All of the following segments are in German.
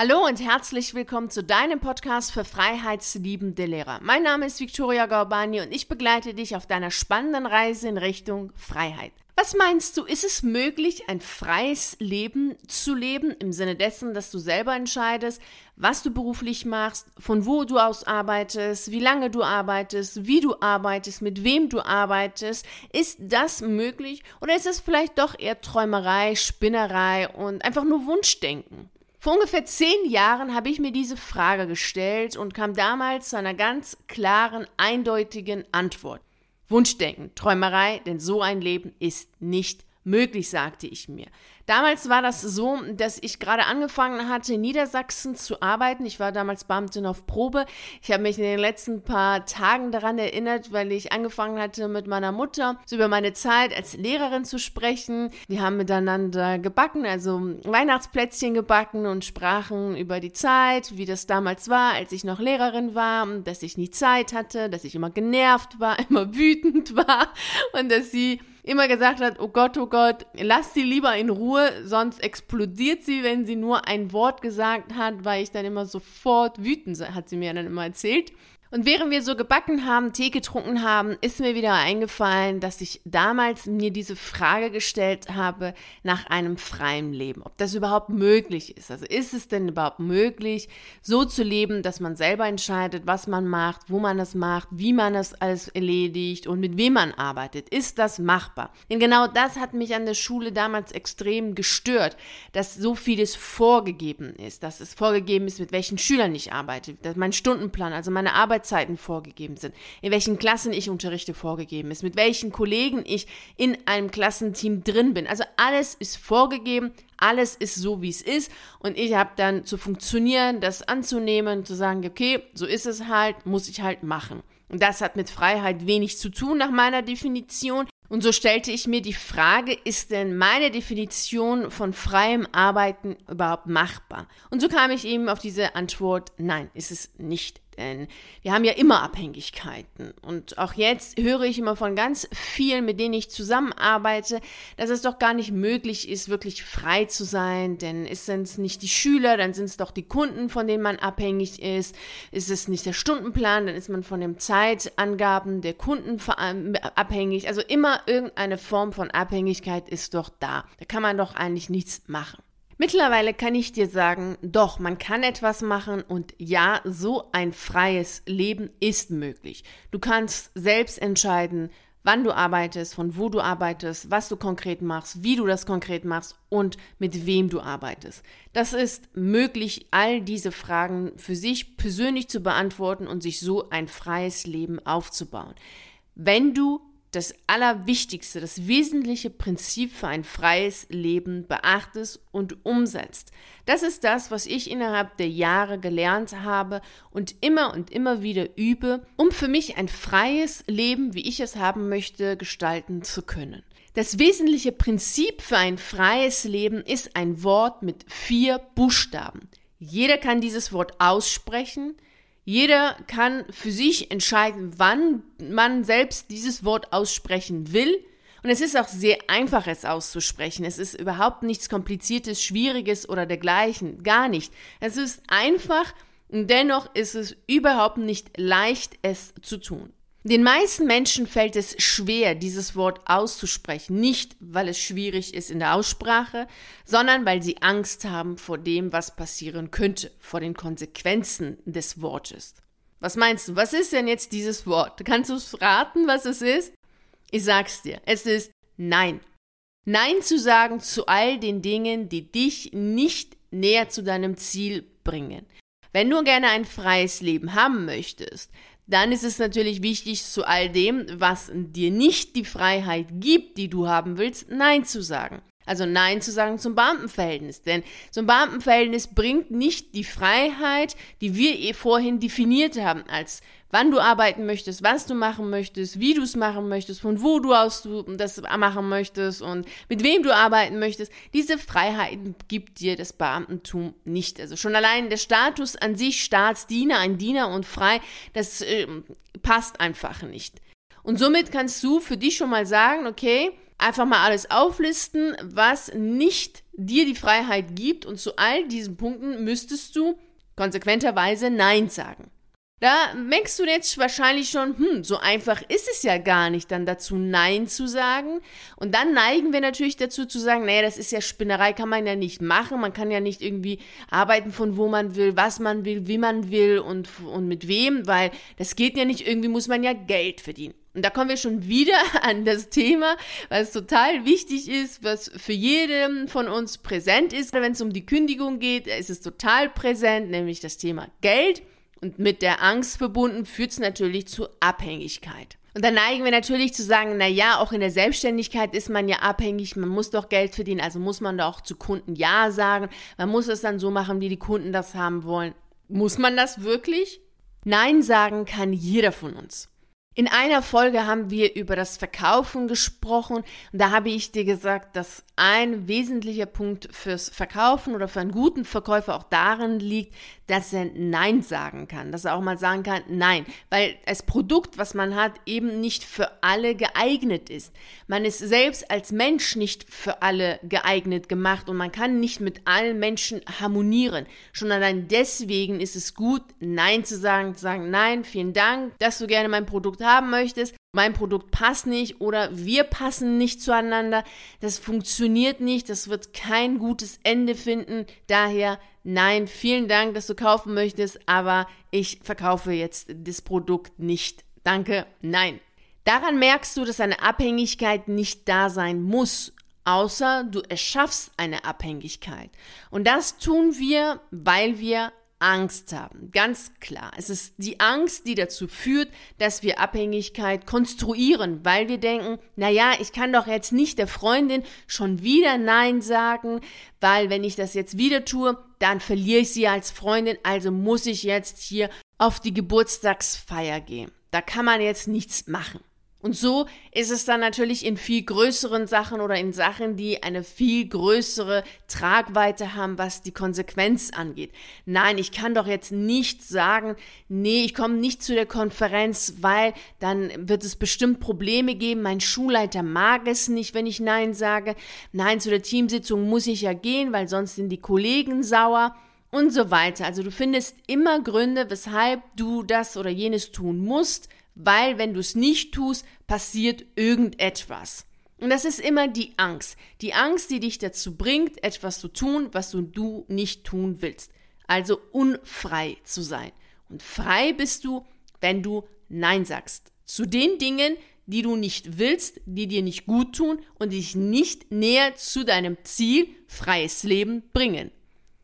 Hallo und herzlich willkommen zu deinem Podcast für freiheitsliebende Lehrer. Mein Name ist Victoria Gorbani und ich begleite dich auf deiner spannenden Reise in Richtung Freiheit. Was meinst du, ist es möglich, ein freies Leben zu leben, im Sinne dessen, dass du selber entscheidest, was du beruflich machst, von wo du aus arbeitest, wie lange du arbeitest, wie du arbeitest, mit wem du arbeitest? Ist das möglich oder ist es vielleicht doch eher Träumerei, Spinnerei und einfach nur Wunschdenken? Vor ungefähr zehn Jahren habe ich mir diese Frage gestellt und kam damals zu einer ganz klaren, eindeutigen Antwort. Wunschdenken, Träumerei, denn so ein Leben ist nicht möglich, sagte ich mir. Damals war das so, dass ich gerade angefangen hatte, in Niedersachsen zu arbeiten. Ich war damals Beamtin auf Probe. Ich habe mich in den letzten paar Tagen daran erinnert, weil ich angefangen hatte, mit meiner Mutter so über meine Zeit als Lehrerin zu sprechen. Wir haben miteinander gebacken, also Weihnachtsplätzchen gebacken und sprachen über die Zeit, wie das damals war, als ich noch Lehrerin war, dass ich nie Zeit hatte, dass ich immer genervt war, immer wütend war und dass sie immer gesagt hat, oh Gott, oh Gott, lass sie lieber in Ruhe, sonst explodiert sie, wenn sie nur ein Wort gesagt hat, weil ich dann immer sofort wütend, hat sie mir dann immer erzählt. Und während wir so gebacken haben, Tee getrunken haben, ist mir wieder eingefallen, dass ich damals mir diese Frage gestellt habe nach einem freien Leben. Ob das überhaupt möglich ist. Also ist es denn überhaupt möglich, so zu leben, dass man selber entscheidet, was man macht, wo man es macht, wie man es alles erledigt und mit wem man arbeitet? Ist das machbar? Denn genau das hat mich an der Schule damals extrem gestört, dass so vieles vorgegeben ist, dass es vorgegeben ist, mit welchen Schülern ich arbeite, dass mein Stundenplan, also meine Arbeit Arbeitszeiten vorgegeben sind, in welchen Klassen ich unterrichte vorgegeben ist, mit welchen Kollegen ich in einem Klassenteam drin bin. Also alles ist vorgegeben, alles ist so, wie es ist. Und ich habe dann zu funktionieren, das anzunehmen, zu sagen, okay, so ist es halt, muss ich halt machen. Und das hat mit Freiheit wenig zu tun nach meiner Definition. Und so stellte ich mir die Frage, ist denn meine Definition von freiem Arbeiten überhaupt machbar? Und so kam ich eben auf diese Antwort, nein, ist es nicht. Denn wir haben ja immer Abhängigkeiten. Und auch jetzt höre ich immer von ganz vielen, mit denen ich zusammenarbeite, dass es doch gar nicht möglich ist, wirklich frei zu sein. Denn es nicht die Schüler, dann sind es doch die Kunden, von denen man abhängig ist. Ist es nicht der Stundenplan, dann ist man von den Zeitangaben der Kunden abhängig. Also immer irgendeine Form von Abhängigkeit ist doch da. Da kann man doch eigentlich nichts machen. Mittlerweile kann ich dir sagen, doch, man kann etwas machen und ja, so ein freies Leben ist möglich. Du kannst selbst entscheiden, wann du arbeitest, von wo du arbeitest, was du konkret machst, wie du das konkret machst und mit wem du arbeitest. Das ist möglich, all diese Fragen für sich persönlich zu beantworten und sich so ein freies Leben aufzubauen. Wenn du das Allerwichtigste, das wesentliche Prinzip für ein freies Leben beachtest und umsetzt. Das ist das, was ich innerhalb der Jahre gelernt habe und immer und immer wieder übe, um für mich ein freies Leben, wie ich es haben möchte, gestalten zu können. Das wesentliche Prinzip für ein freies Leben ist ein Wort mit vier Buchstaben. Jeder kann dieses Wort aussprechen, jeder kann für sich entscheiden, wann man selbst dieses Wort aussprechen will. Und es ist auch sehr einfach, es auszusprechen. Es ist überhaupt nichts Kompliziertes, Schwieriges oder dergleichen. Gar nicht. Es ist einfach und dennoch ist es überhaupt nicht leicht, es zu tun. Den meisten Menschen fällt es schwer, dieses Wort auszusprechen, nicht weil es schwierig ist in der Aussprache, sondern weil sie Angst haben vor dem, was passieren könnte, vor den Konsequenzen des Wortes. Was meinst du, was ist denn jetzt dieses Wort? Kannst du raten, was es ist? Ich sag's dir, es ist Nein. Nein zu sagen zu all den Dingen, die dich nicht näher zu deinem Ziel bringen. Wenn du gerne ein freies Leben haben möchtest, dann ist es natürlich wichtig, zu all dem, was dir nicht die Freiheit gibt, die du haben willst, Nein zu sagen. Also Nein zu sagen zum Beamtenverhältnis. Denn ein Beamtenverhältnis bringt nicht die Freiheit, die wir eh vorhin definiert haben, als wann du arbeiten möchtest, was du machen möchtest, wie du es machen möchtest, von wo du aus du das machen möchtest und mit wem du arbeiten möchtest. Diese Freiheiten gibt dir das Beamtentum nicht. Also schon allein der Status an sich, Staatsdiener, ein Diener und frei, das äh, passt einfach nicht. Und somit kannst du für dich schon mal sagen, okay, Einfach mal alles auflisten, was nicht dir die Freiheit gibt und zu all diesen Punkten müsstest du konsequenterweise Nein sagen. Da merkst du jetzt wahrscheinlich schon, hm, so einfach ist es ja gar nicht, dann dazu Nein zu sagen. Und dann neigen wir natürlich dazu zu sagen, naja, das ist ja Spinnerei, kann man ja nicht machen. Man kann ja nicht irgendwie arbeiten von wo man will, was man will, wie man will und, und mit wem, weil das geht ja nicht, irgendwie muss man ja Geld verdienen. Und da kommen wir schon wieder an das Thema, was total wichtig ist, was für jeden von uns präsent ist. Wenn es um die Kündigung geht, ist es total präsent, nämlich das Thema Geld. Und mit der Angst verbunden führt es natürlich zu Abhängigkeit. Und dann neigen wir natürlich zu sagen, na ja, auch in der Selbstständigkeit ist man ja abhängig, man muss doch Geld verdienen, also muss man da auch zu Kunden Ja sagen. Man muss es dann so machen, wie die Kunden das haben wollen. Muss man das wirklich? Nein sagen kann jeder von uns. In einer Folge haben wir über das Verkaufen gesprochen und da habe ich dir gesagt, dass ein wesentlicher Punkt fürs Verkaufen oder für einen guten Verkäufer auch darin liegt, dass er Nein sagen kann, dass er auch mal sagen kann, nein, weil das Produkt, was man hat, eben nicht für alle geeignet ist. Man ist selbst als Mensch nicht für alle geeignet gemacht und man kann nicht mit allen Menschen harmonieren. Schon allein deswegen ist es gut, Nein zu sagen, zu sagen, nein, vielen Dank, dass du gerne mein Produkt haben möchtest, mein Produkt passt nicht oder wir passen nicht zueinander, das funktioniert nicht, das wird kein gutes Ende finden. Daher nein, vielen Dank, dass du kaufen möchtest, aber ich verkaufe jetzt das Produkt nicht. Danke, nein. Daran merkst du, dass eine Abhängigkeit nicht da sein muss, außer du erschaffst eine Abhängigkeit. Und das tun wir, weil wir Angst haben. Ganz klar. Es ist die Angst, die dazu führt, dass wir Abhängigkeit konstruieren, weil wir denken, na ja, ich kann doch jetzt nicht der Freundin schon wieder Nein sagen, weil wenn ich das jetzt wieder tue, dann verliere ich sie als Freundin, also muss ich jetzt hier auf die Geburtstagsfeier gehen. Da kann man jetzt nichts machen. Und so ist es dann natürlich in viel größeren Sachen oder in Sachen, die eine viel größere Tragweite haben, was die Konsequenz angeht. Nein, ich kann doch jetzt nicht sagen, nee, ich komme nicht zu der Konferenz, weil dann wird es bestimmt Probleme geben. Mein Schulleiter mag es nicht, wenn ich Nein sage. Nein, zu der Teamsitzung muss ich ja gehen, weil sonst sind die Kollegen sauer und so weiter. Also du findest immer Gründe, weshalb du das oder jenes tun musst weil wenn du es nicht tust, passiert irgendetwas. Und das ist immer die Angst. Die Angst, die dich dazu bringt, etwas zu tun, was du, nicht tun willst. Also unfrei zu sein. Und frei bist du, wenn du Nein sagst. Zu den Dingen, die du nicht willst, die dir nicht gut tun und dich nicht näher zu deinem Ziel, freies Leben, bringen.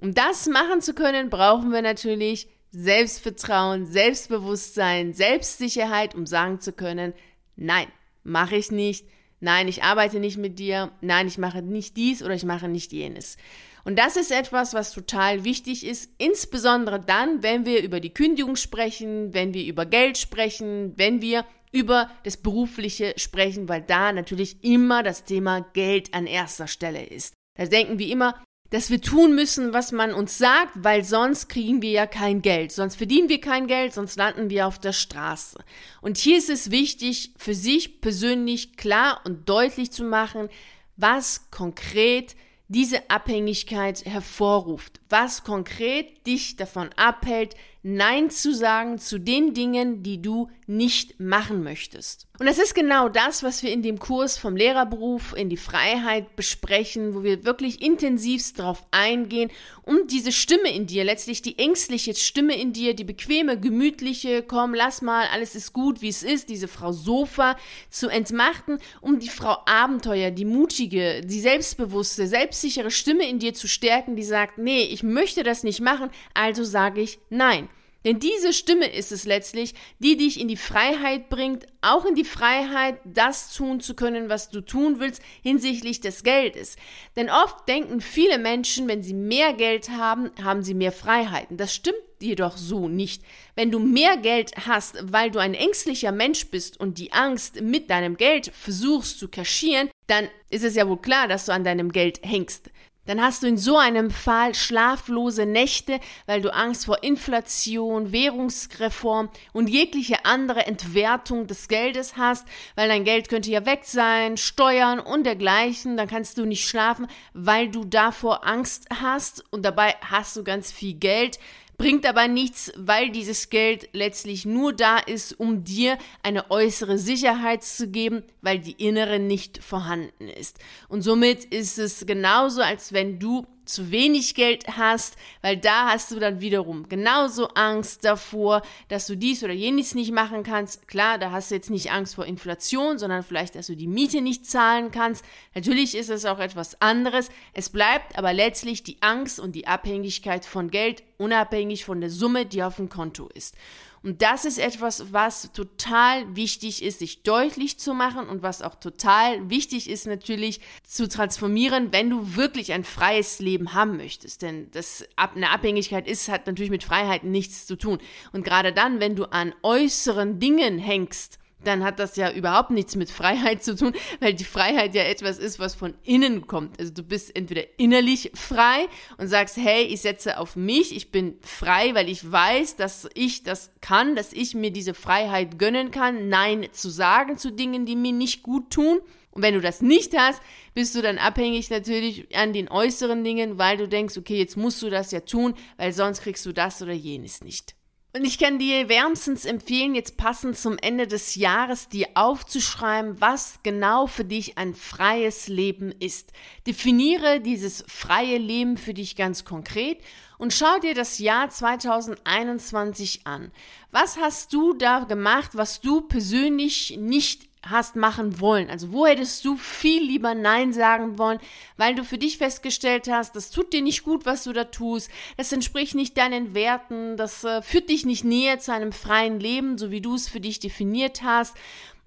Um das machen zu können, brauchen wir natürlich Selbstvertrauen, Selbstbewusstsein, Selbstsicherheit, um sagen zu können, nein, mache ich nicht, nein, ich arbeite nicht mit dir, nein, ich mache nicht dies oder ich mache nicht jenes. Und das ist etwas, was total wichtig ist, insbesondere dann, wenn wir über die Kündigung sprechen, wenn wir über Geld sprechen, wenn wir über das Berufliche sprechen, weil da natürlich immer das Thema Geld an erster Stelle ist. Da denken wir immer, dass wir tun müssen, was man uns sagt, weil sonst kriegen wir ja kein Geld, sonst verdienen wir kein Geld, sonst landen wir auf der Straße. Und hier ist es wichtig, für sich persönlich klar und deutlich zu machen, was konkret diese Abhängigkeit hervorruft, was konkret dich davon abhält, Nein zu sagen zu den Dingen, die du nicht machen möchtest. Und das ist genau das, was wir in dem Kurs vom Lehrerberuf in die Freiheit besprechen, wo wir wirklich intensivst darauf eingehen, um diese Stimme in dir, letztlich die ängstliche Stimme in dir, die bequeme, gemütliche, komm, lass mal, alles ist gut, wie es ist, diese Frau Sofa zu entmachten, um die Frau Abenteuer, die mutige, die selbstbewusste, selbstsichere Stimme in dir zu stärken, die sagt, nee, ich möchte das nicht machen, also sage ich nein. Denn diese Stimme ist es letztlich, die dich in die Freiheit bringt, auch in die Freiheit, das tun zu können, was du tun willst hinsichtlich des Geldes. Denn oft denken viele Menschen, wenn sie mehr Geld haben, haben sie mehr Freiheiten. Das stimmt jedoch so nicht. Wenn du mehr Geld hast, weil du ein ängstlicher Mensch bist und die Angst mit deinem Geld versuchst zu kaschieren, dann ist es ja wohl klar, dass du an deinem Geld hängst. Dann hast du in so einem Fall schlaflose Nächte, weil du Angst vor Inflation, Währungsreform und jegliche andere Entwertung des Geldes hast, weil dein Geld könnte ja weg sein, Steuern und dergleichen, dann kannst du nicht schlafen, weil du davor Angst hast und dabei hast du ganz viel Geld bringt aber nichts, weil dieses Geld letztlich nur da ist, um dir eine äußere Sicherheit zu geben, weil die innere nicht vorhanden ist. Und somit ist es genauso, als wenn du zu wenig Geld hast, weil da hast du dann wiederum genauso Angst davor, dass du dies oder jenes nicht machen kannst. Klar, da hast du jetzt nicht Angst vor Inflation, sondern vielleicht, dass du die Miete nicht zahlen kannst. Natürlich ist es auch etwas anderes. Es bleibt aber letztlich die Angst und die Abhängigkeit von Geld, unabhängig von der Summe, die auf dem Konto ist. Und das ist etwas, was total wichtig ist, sich deutlich zu machen und was auch total wichtig ist, natürlich zu transformieren, wenn du wirklich ein freies Leben haben möchtest. Denn das, eine Abhängigkeit ist, hat natürlich mit Freiheit nichts zu tun. Und gerade dann, wenn du an äußeren Dingen hängst, dann hat das ja überhaupt nichts mit Freiheit zu tun, weil die Freiheit ja etwas ist, was von innen kommt. Also du bist entweder innerlich frei und sagst, hey, ich setze auf mich, ich bin frei, weil ich weiß, dass ich das kann, dass ich mir diese Freiheit gönnen kann, Nein zu sagen zu Dingen, die mir nicht gut tun. Und wenn du das nicht hast, bist du dann abhängig natürlich an den äußeren Dingen, weil du denkst, okay, jetzt musst du das ja tun, weil sonst kriegst du das oder jenes nicht. Und ich kann dir wärmstens empfehlen, jetzt passend zum Ende des Jahres dir aufzuschreiben, was genau für dich ein freies Leben ist. Definiere dieses freie Leben für dich ganz konkret und schau dir das Jahr 2021 an. Was hast du da gemacht, was du persönlich nicht hast machen wollen? Also wo hättest du viel lieber Nein sagen wollen, weil du für dich festgestellt hast, das tut dir nicht gut, was du da tust, das entspricht nicht deinen Werten, das äh, führt dich nicht näher zu einem freien Leben, so wie du es für dich definiert hast.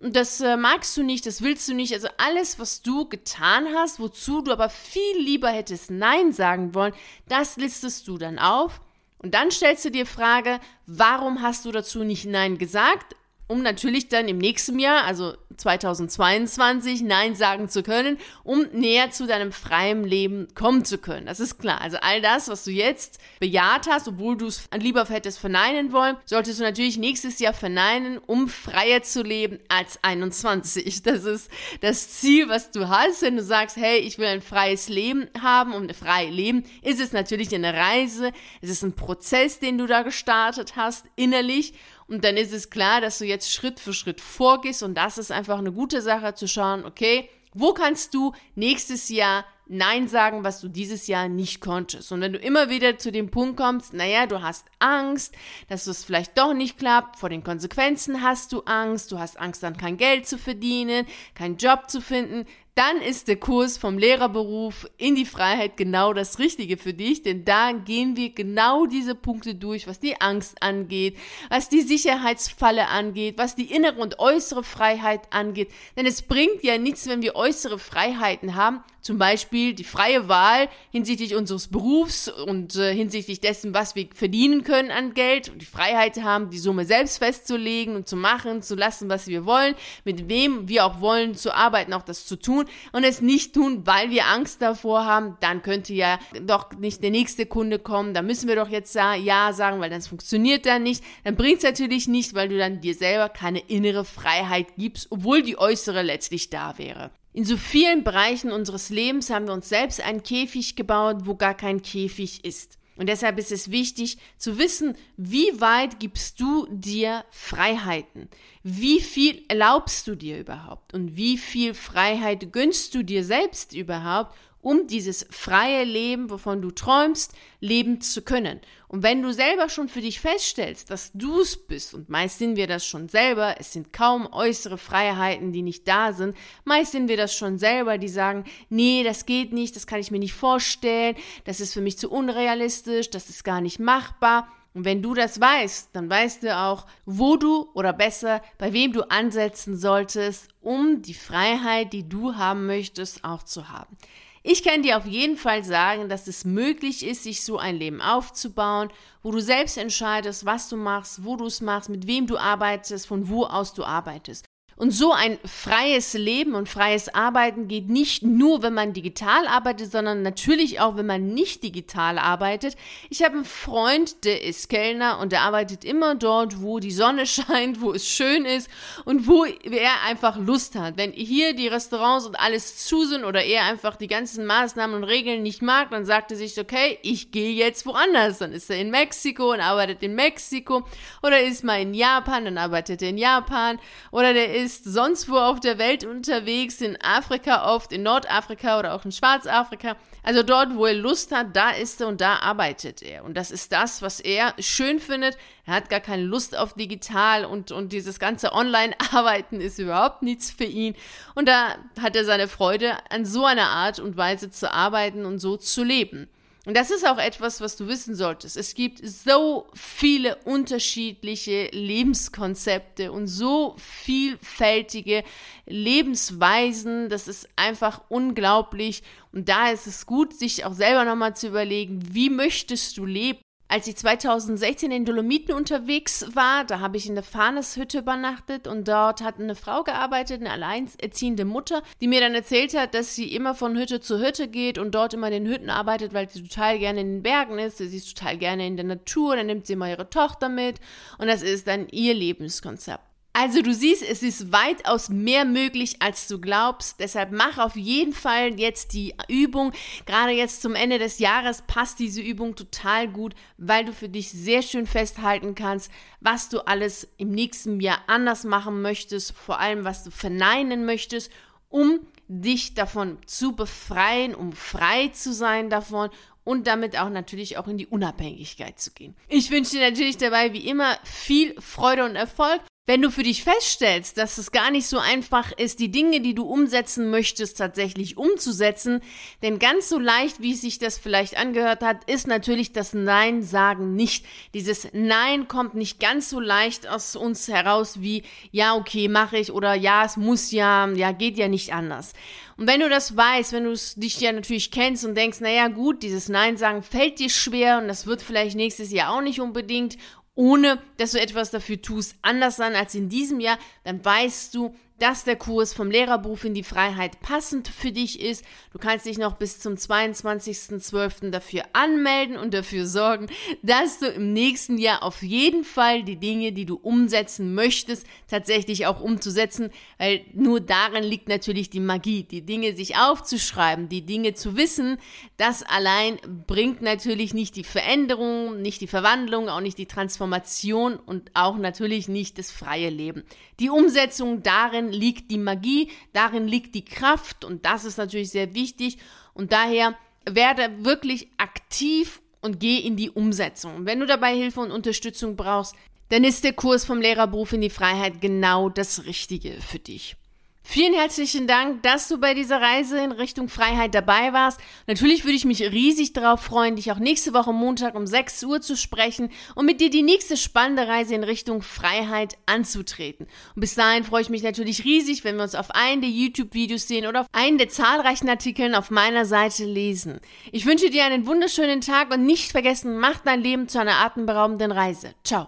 Und das äh, magst du nicht, das willst du nicht. Also alles, was du getan hast, wozu du aber viel lieber hättest Nein sagen wollen, das listest du dann auf. Und dann stellst du dir Frage, warum hast du dazu nicht Nein gesagt? Um natürlich dann im nächsten Jahr, also 2022, Nein sagen zu können, um näher zu deinem freien Leben kommen zu können. Das ist klar. Also all das, was du jetzt bejaht hast, obwohl du es lieber hättest verneinen wollen, solltest du natürlich nächstes Jahr verneinen, um freier zu leben als 21. Das ist das Ziel, was du hast. Wenn du sagst, hey, ich will ein freies Leben haben und frei leben, ist es natürlich eine Reise. Es ist ein Prozess, den du da gestartet hast, innerlich. Und dann ist es klar, dass du jetzt Schritt für Schritt vorgehst und das ist einfach eine gute Sache zu schauen, okay, wo kannst du nächstes Jahr Nein sagen, was du dieses Jahr nicht konntest. Und wenn du immer wieder zu dem Punkt kommst, naja, du hast Angst, dass es vielleicht doch nicht klappt, vor den Konsequenzen hast du Angst, du hast Angst dann kein Geld zu verdienen, keinen Job zu finden, dann ist der Kurs vom Lehrerberuf in die Freiheit genau das Richtige für dich, denn da gehen wir genau diese Punkte durch, was die Angst angeht, was die Sicherheitsfalle angeht, was die innere und äußere Freiheit angeht. Denn es bringt ja nichts, wenn wir äußere Freiheiten haben, zum Beispiel die freie Wahl hinsichtlich unseres Berufs und äh, hinsichtlich dessen, was wir verdienen können an Geld und die Freiheit haben, die Summe selbst festzulegen und zu machen, zu lassen, was wir wollen, mit wem wir auch wollen, zu arbeiten, auch das zu tun und es nicht tun, weil wir Angst davor haben, dann könnte ja doch nicht der nächste Kunde kommen, da müssen wir doch jetzt Ja sagen, weil das funktioniert dann nicht. Dann bringt es natürlich nicht, weil du dann dir selber keine innere Freiheit gibst, obwohl die äußere letztlich da wäre. In so vielen Bereichen unseres Lebens haben wir uns selbst einen Käfig gebaut, wo gar kein Käfig ist. Und deshalb ist es wichtig zu wissen, wie weit gibst du dir Freiheiten? Wie viel erlaubst du dir überhaupt? Und wie viel Freiheit gönnst du dir selbst überhaupt, um dieses freie Leben, wovon du träumst, leben zu können. Und wenn du selber schon für dich feststellst, dass du es bist, und meist sind wir das schon selber, es sind kaum äußere Freiheiten, die nicht da sind, meist sind wir das schon selber, die sagen, nee, das geht nicht, das kann ich mir nicht vorstellen, das ist für mich zu unrealistisch, das ist gar nicht machbar. Und wenn du das weißt, dann weißt du auch, wo du oder besser, bei wem du ansetzen solltest, um die Freiheit, die du haben möchtest, auch zu haben. Ich kann dir auf jeden Fall sagen, dass es möglich ist, sich so ein Leben aufzubauen, wo du selbst entscheidest, was du machst, wo du es machst, mit wem du arbeitest, von wo aus du arbeitest. Und so ein freies Leben und freies Arbeiten geht nicht nur, wenn man digital arbeitet, sondern natürlich auch, wenn man nicht digital arbeitet. Ich habe einen Freund, der ist Kellner und der arbeitet immer dort, wo die Sonne scheint, wo es schön ist und wo er einfach Lust hat. Wenn hier die Restaurants und alles zu sind oder er einfach die ganzen Maßnahmen und Regeln nicht mag, dann sagt er sich, okay, ich gehe jetzt woanders. Dann ist er in Mexiko und arbeitet in Mexiko oder ist mal in Japan, dann arbeitet er in Japan oder der ist ist sonst wo auf der Welt unterwegs, in Afrika oft, in Nordafrika oder auch in Schwarzafrika. Also dort, wo er Lust hat, da ist er und da arbeitet er. Und das ist das, was er schön findet. Er hat gar keine Lust auf digital und, und dieses ganze Online-Arbeiten ist überhaupt nichts für ihn. Und da hat er seine Freude an so einer Art und Weise zu arbeiten und so zu leben. Und das ist auch etwas, was du wissen solltest. Es gibt so viele unterschiedliche Lebenskonzepte und so vielfältige Lebensweisen. Das ist einfach unglaublich. Und da ist es gut, sich auch selber nochmal zu überlegen, wie möchtest du leben? Als ich 2016 in Dolomiten unterwegs war, da habe ich in der Fahneshütte übernachtet und dort hat eine Frau gearbeitet, eine alleinerziehende Mutter, die mir dann erzählt hat, dass sie immer von Hütte zu Hütte geht und dort immer in den Hütten arbeitet, weil sie total gerne in den Bergen ist, sie ist total gerne in der Natur, dann nimmt sie immer ihre Tochter mit und das ist dann ihr Lebenskonzept. Also du siehst, es ist weitaus mehr möglich, als du glaubst. Deshalb mach auf jeden Fall jetzt die Übung. Gerade jetzt zum Ende des Jahres passt diese Übung total gut, weil du für dich sehr schön festhalten kannst, was du alles im nächsten Jahr anders machen möchtest, vor allem was du verneinen möchtest, um dich davon zu befreien, um frei zu sein davon und damit auch natürlich auch in die Unabhängigkeit zu gehen. Ich wünsche dir natürlich dabei wie immer viel Freude und Erfolg wenn du für dich feststellst, dass es gar nicht so einfach ist, die Dinge, die du umsetzen möchtest, tatsächlich umzusetzen, denn ganz so leicht, wie sich das vielleicht angehört hat, ist natürlich das Nein sagen nicht. Dieses Nein kommt nicht ganz so leicht aus uns heraus wie ja, okay, mache ich oder ja, es muss ja, ja, geht ja nicht anders. Und wenn du das weißt, wenn du dich ja natürlich kennst und denkst, naja, gut, dieses Nein sagen fällt dir schwer und das wird vielleicht nächstes Jahr auch nicht unbedingt ohne dass du etwas dafür tust, anders sein als in diesem Jahr, dann weißt du, dass der Kurs vom Lehrerberuf in die Freiheit passend für dich ist. Du kannst dich noch bis zum 22.12. dafür anmelden und dafür sorgen, dass du im nächsten Jahr auf jeden Fall die Dinge, die du umsetzen möchtest, tatsächlich auch umzusetzen, weil nur darin liegt natürlich die Magie, die Dinge sich aufzuschreiben, die Dinge zu wissen, das allein bringt natürlich nicht die Veränderung, nicht die Verwandlung, auch nicht die Transformation und auch natürlich nicht das freie Leben. Die Umsetzung darin liegt die Magie, darin liegt die Kraft und das ist natürlich sehr wichtig und daher werde wirklich aktiv und geh in die Umsetzung. Wenn du dabei Hilfe und Unterstützung brauchst, dann ist der Kurs vom Lehrerberuf in die Freiheit genau das Richtige für dich. Vielen herzlichen Dank, dass du bei dieser Reise in Richtung Freiheit dabei warst. Natürlich würde ich mich riesig darauf freuen, dich auch nächste Woche Montag um 6 Uhr zu sprechen und mit dir die nächste spannende Reise in Richtung Freiheit anzutreten. Und bis dahin freue ich mich natürlich riesig, wenn wir uns auf einen der YouTube-Videos sehen oder auf einen der zahlreichen Artikeln auf meiner Seite lesen. Ich wünsche dir einen wunderschönen Tag und nicht vergessen, mach dein Leben zu einer atemberaubenden Reise. Ciao.